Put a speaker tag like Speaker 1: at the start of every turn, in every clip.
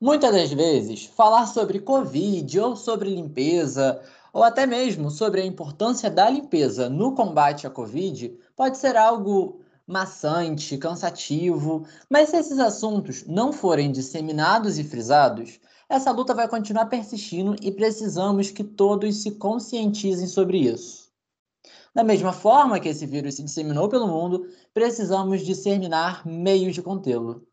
Speaker 1: Muitas das vezes, falar sobre Covid ou sobre limpeza, ou até mesmo sobre a importância da limpeza no combate à Covid, pode ser algo maçante, cansativo, mas se esses assuntos não forem disseminados e frisados, essa luta vai continuar persistindo e precisamos que todos se conscientizem sobre isso. Da mesma forma que esse vírus se disseminou pelo mundo, precisamos disseminar meios de contê-lo.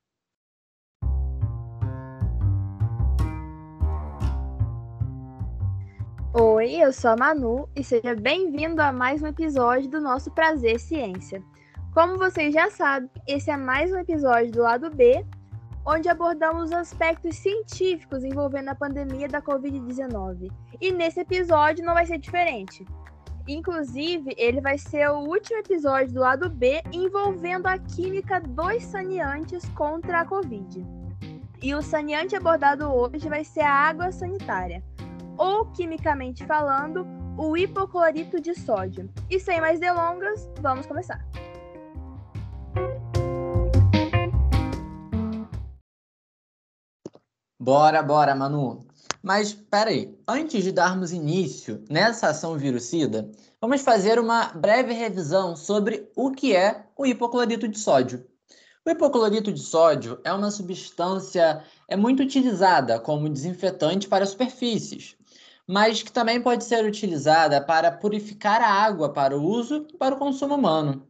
Speaker 2: Oi, eu sou a Manu e seja bem-vindo a mais um episódio do nosso Prazer Ciência. Como vocês já sabem, esse é mais um episódio do lado B, onde abordamos os aspectos científicos envolvendo a pandemia da Covid-19. E nesse episódio não vai ser diferente. Inclusive, ele vai ser o último episódio do lado B envolvendo a química dos saneantes contra a Covid. E o saneante abordado hoje vai ser a água sanitária ou, quimicamente falando, o hipoclorito de sódio. E sem mais delongas, vamos começar.
Speaker 1: Bora, bora, Manu. Mas peraí, antes de darmos início nessa ação virucida, vamos fazer uma breve revisão sobre o que é o hipoclorito de sódio. O hipoclorito de sódio é uma substância é muito utilizada como desinfetante para superfícies, mas que também pode ser utilizada para purificar a água para o uso e para o consumo humano.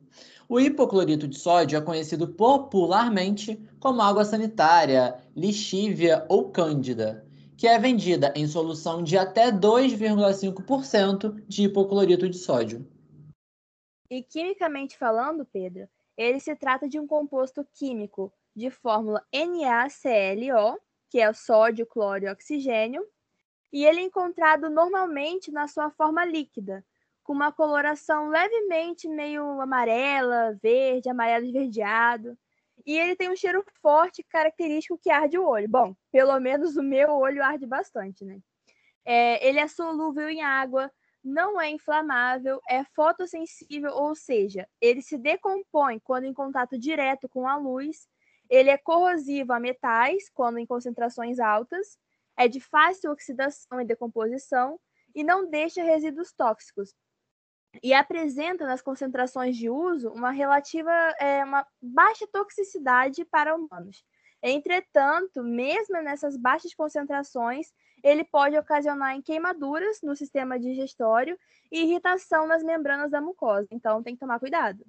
Speaker 1: O hipoclorito de sódio é conhecido popularmente como água sanitária, lixívia ou cândida, que é vendida em solução de até 2,5% de hipoclorito de sódio.
Speaker 2: E quimicamente falando, Pedro, ele se trata de um composto químico de fórmula NaClO, que é o sódio, cloro e oxigênio, e ele é encontrado normalmente na sua forma líquida, com uma coloração levemente meio amarela, verde, amarelo esverdeado. E ele tem um cheiro forte característico que arde o olho. Bom, pelo menos o meu olho arde bastante, né? É, ele é solúvel em água, não é inflamável, é fotossensível, ou seja, ele se decompõe quando em contato direto com a luz, ele é corrosivo a metais, quando em concentrações altas, é de fácil oxidação e decomposição e não deixa resíduos tóxicos. E apresenta nas concentrações de uso uma relativa é, uma baixa toxicidade para humanos. Entretanto, mesmo nessas baixas concentrações, ele pode ocasionar em queimaduras no sistema digestório e irritação nas membranas da mucosa. Então, tem que tomar cuidado.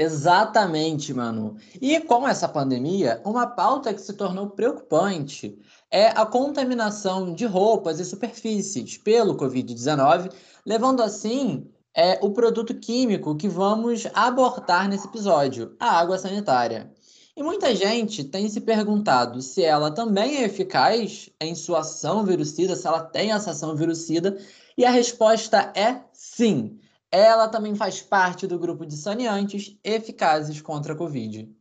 Speaker 1: Exatamente, Manu. E com essa pandemia, uma pauta que se tornou preocupante é a contaminação de roupas e superfícies pelo Covid-19, levando assim é, o produto químico que vamos abordar nesse episódio, a água sanitária. E muita gente tem se perguntado se ela também é eficaz em sua ação virucida, se ela tem essa ação virucida, e a resposta é sim ela também faz parte do grupo de saneantes eficazes contra a Covid.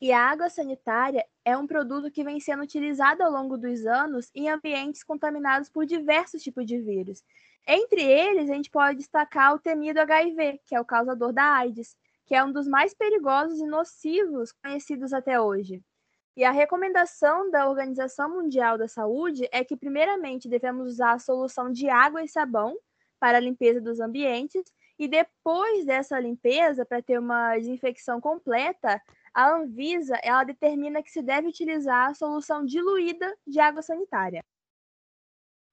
Speaker 2: E a água sanitária é um produto que vem sendo utilizado ao longo dos anos em ambientes contaminados por diversos tipos de vírus. Entre eles, a gente pode destacar o temido HIV, que é o causador da AIDS, que é um dos mais perigosos e nocivos conhecidos até hoje. E a recomendação da Organização Mundial da Saúde é que, primeiramente, devemos usar a solução de água e sabão para a limpeza dos ambientes. E depois dessa limpeza, para ter uma desinfecção completa, a Anvisa ela determina que se deve utilizar a solução diluída de água sanitária.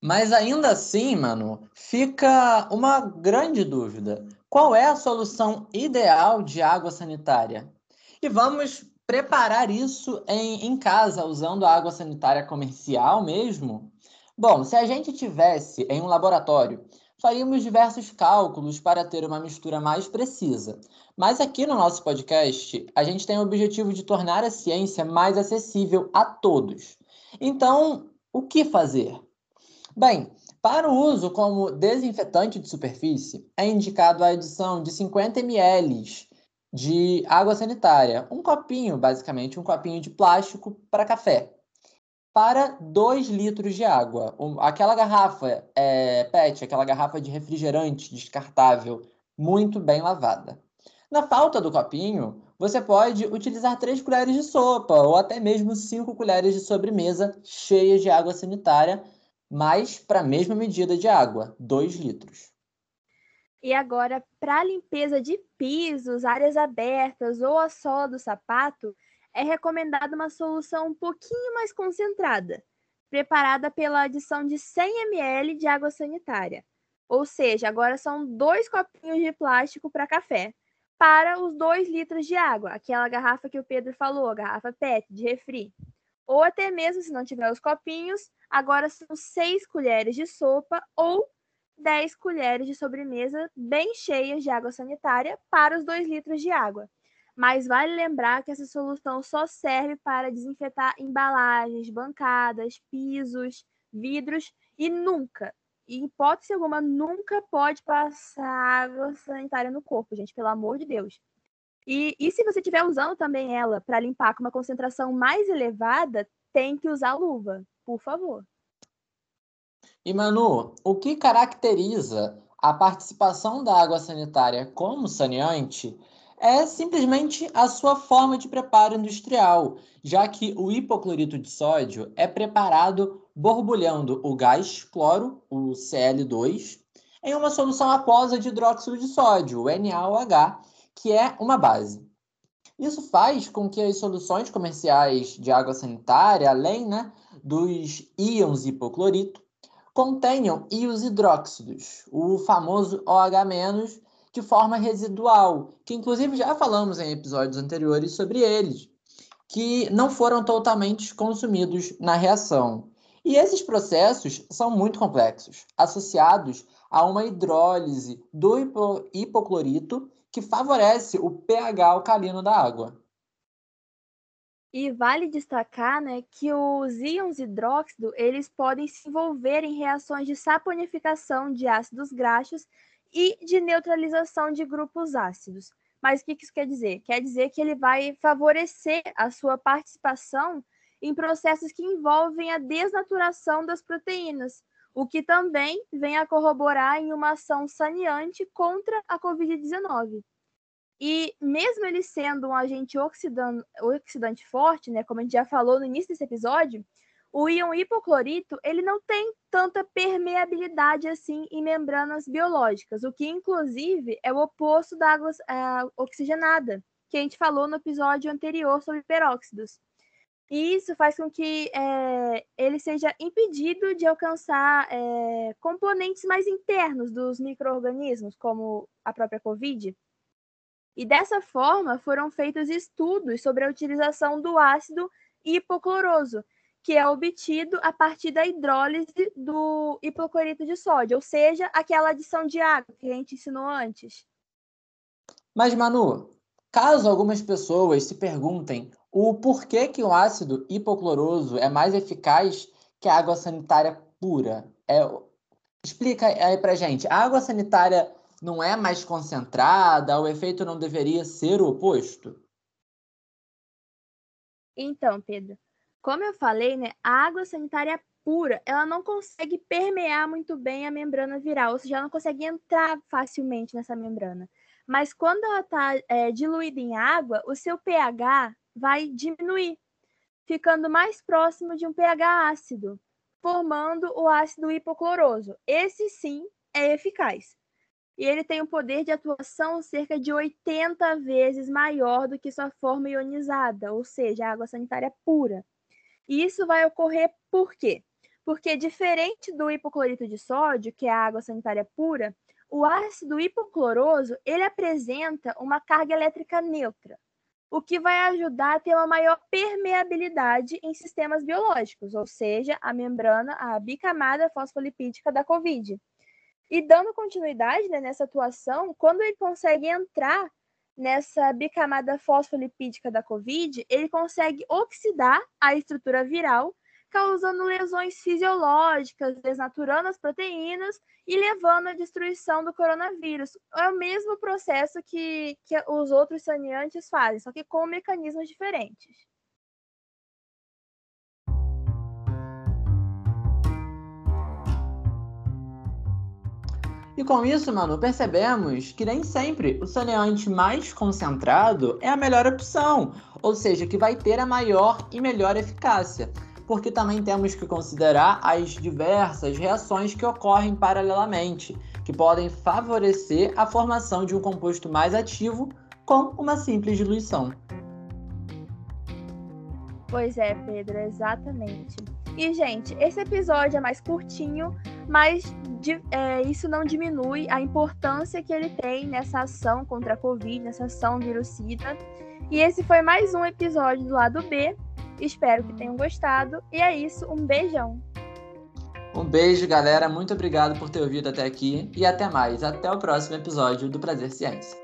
Speaker 1: Mas ainda assim, mano, fica uma grande dúvida. Qual é a solução ideal de água sanitária? E vamos preparar isso em, em casa, usando a água sanitária comercial mesmo? Bom, se a gente tivesse em um laboratório faríamos diversos cálculos para ter uma mistura mais precisa. Mas aqui no nosso podcast, a gente tem o objetivo de tornar a ciência mais acessível a todos. Então, o que fazer? Bem, para o uso como desinfetante de superfície, é indicado a adição de 50 ml de água sanitária, um copinho, basicamente, um copinho de plástico para café para 2 litros de água. Aquela garrafa é, PET, aquela garrafa de refrigerante descartável, muito bem lavada. Na falta do copinho, você pode utilizar 3 colheres de sopa ou até mesmo 5 colheres de sobremesa cheias de água sanitária, mas para a mesma medida de água, 2 litros.
Speaker 2: E agora, para limpeza de pisos, áreas abertas ou a sola do sapato, é recomendada uma solução um pouquinho mais concentrada, preparada pela adição de 100 ml de água sanitária. Ou seja, agora são dois copinhos de plástico para café, para os 2 litros de água, aquela garrafa que o Pedro falou, a garrafa PET de refri. Ou até mesmo, se não tiver os copinhos, agora são 6 colheres de sopa ou 10 colheres de sobremesa bem cheias de água sanitária para os 2 litros de água. Mas vale lembrar que essa solução só serve para desinfetar embalagens, bancadas, pisos, vidros e nunca, em hipótese alguma, nunca pode passar água sanitária no corpo, gente, pelo amor de Deus. E, e se você estiver usando também ela para limpar com uma concentração mais elevada, tem que usar luva, por favor.
Speaker 1: E Manu, o que caracteriza a participação da água sanitária como saneante é simplesmente a sua forma de preparo industrial, já que o hipoclorito de sódio é preparado borbulhando o gás cloro, o Cl2, em uma solução aquosa de hidróxido de sódio, o NaOH, que é uma base. Isso faz com que as soluções comerciais de água sanitária, além né, dos íons hipoclorito, contenham íons hidróxidos, o famoso OH- de forma residual, que inclusive já falamos em episódios anteriores sobre eles, que não foram totalmente consumidos na reação. E esses processos são muito complexos, associados a uma hidrólise do hipoclorito que favorece o pH alcalino da água.
Speaker 2: E vale destacar né, que os íons hidróxido eles podem se envolver em reações de saponificação de ácidos graxos e de neutralização de grupos ácidos. Mas o que isso quer dizer? Quer dizer que ele vai favorecer a sua participação em processos que envolvem a desnaturação das proteínas, o que também vem a corroborar em uma ação saneante contra a Covid-19. E mesmo ele sendo um agente oxidante forte, né, como a gente já falou no início desse episódio, o íon hipoclorito ele não tem tanta permeabilidade assim em membranas biológicas, o que inclusive é o oposto da água é, oxigenada, que a gente falou no episódio anterior sobre peróxidos. E isso faz com que é, ele seja impedido de alcançar é, componentes mais internos dos micro-organismos, como a própria Covid. E dessa forma foram feitos estudos sobre a utilização do ácido hipocloroso, que é obtido a partir da hidrólise do hipoclorito de sódio, ou seja, aquela adição de água que a gente ensinou antes.
Speaker 1: Mas, Manu, caso algumas pessoas se perguntem o porquê que o ácido hipocloroso é mais eficaz que a água sanitária pura, é... explica aí pra gente. A água sanitária não é mais concentrada? O efeito não deveria ser o oposto?
Speaker 2: Então, Pedro, como eu falei, né, a água sanitária pura, ela não consegue permear muito bem a membrana viral, ou seja, ela não consegue entrar facilmente nessa membrana. Mas quando ela está é, diluída em água, o seu pH vai diminuir, ficando mais próximo de um pH ácido, formando o ácido hipocloroso. Esse sim é eficaz. E ele tem um poder de atuação cerca de 80 vezes maior do que sua forma ionizada, ou seja, a água sanitária pura. E isso vai ocorrer por quê? Porque, diferente do hipoclorito de sódio, que é a água sanitária pura, o ácido hipocloroso ele apresenta uma carga elétrica neutra, o que vai ajudar a ter uma maior permeabilidade em sistemas biológicos, ou seja, a membrana, a bicamada fosfolipídica da COVID. E dando continuidade né, nessa atuação, quando ele consegue entrar nessa bicamada fosfolipídica da COVID, ele consegue oxidar a estrutura viral, causando lesões fisiológicas, desnaturando as proteínas e levando à destruição do coronavírus. É o mesmo processo que, que os outros saneantes fazem, só que com mecanismos diferentes.
Speaker 1: E com isso, mano, percebemos que nem sempre o saneante mais concentrado é a melhor opção, ou seja, que vai ter a maior e melhor eficácia, porque também temos que considerar as diversas reações que ocorrem paralelamente, que podem favorecer a formação de um composto mais ativo com uma simples diluição.
Speaker 2: Pois é, Pedro, exatamente. E, gente, esse episódio é mais curtinho, mas é, isso não diminui a importância que ele tem nessa ação contra a Covid, nessa ação virucida. E esse foi mais um episódio do lado B. Espero que tenham gostado. E é isso, um beijão.
Speaker 1: Um beijo, galera. Muito obrigado por ter ouvido até aqui. E até mais. Até o próximo episódio do Prazer Ciência.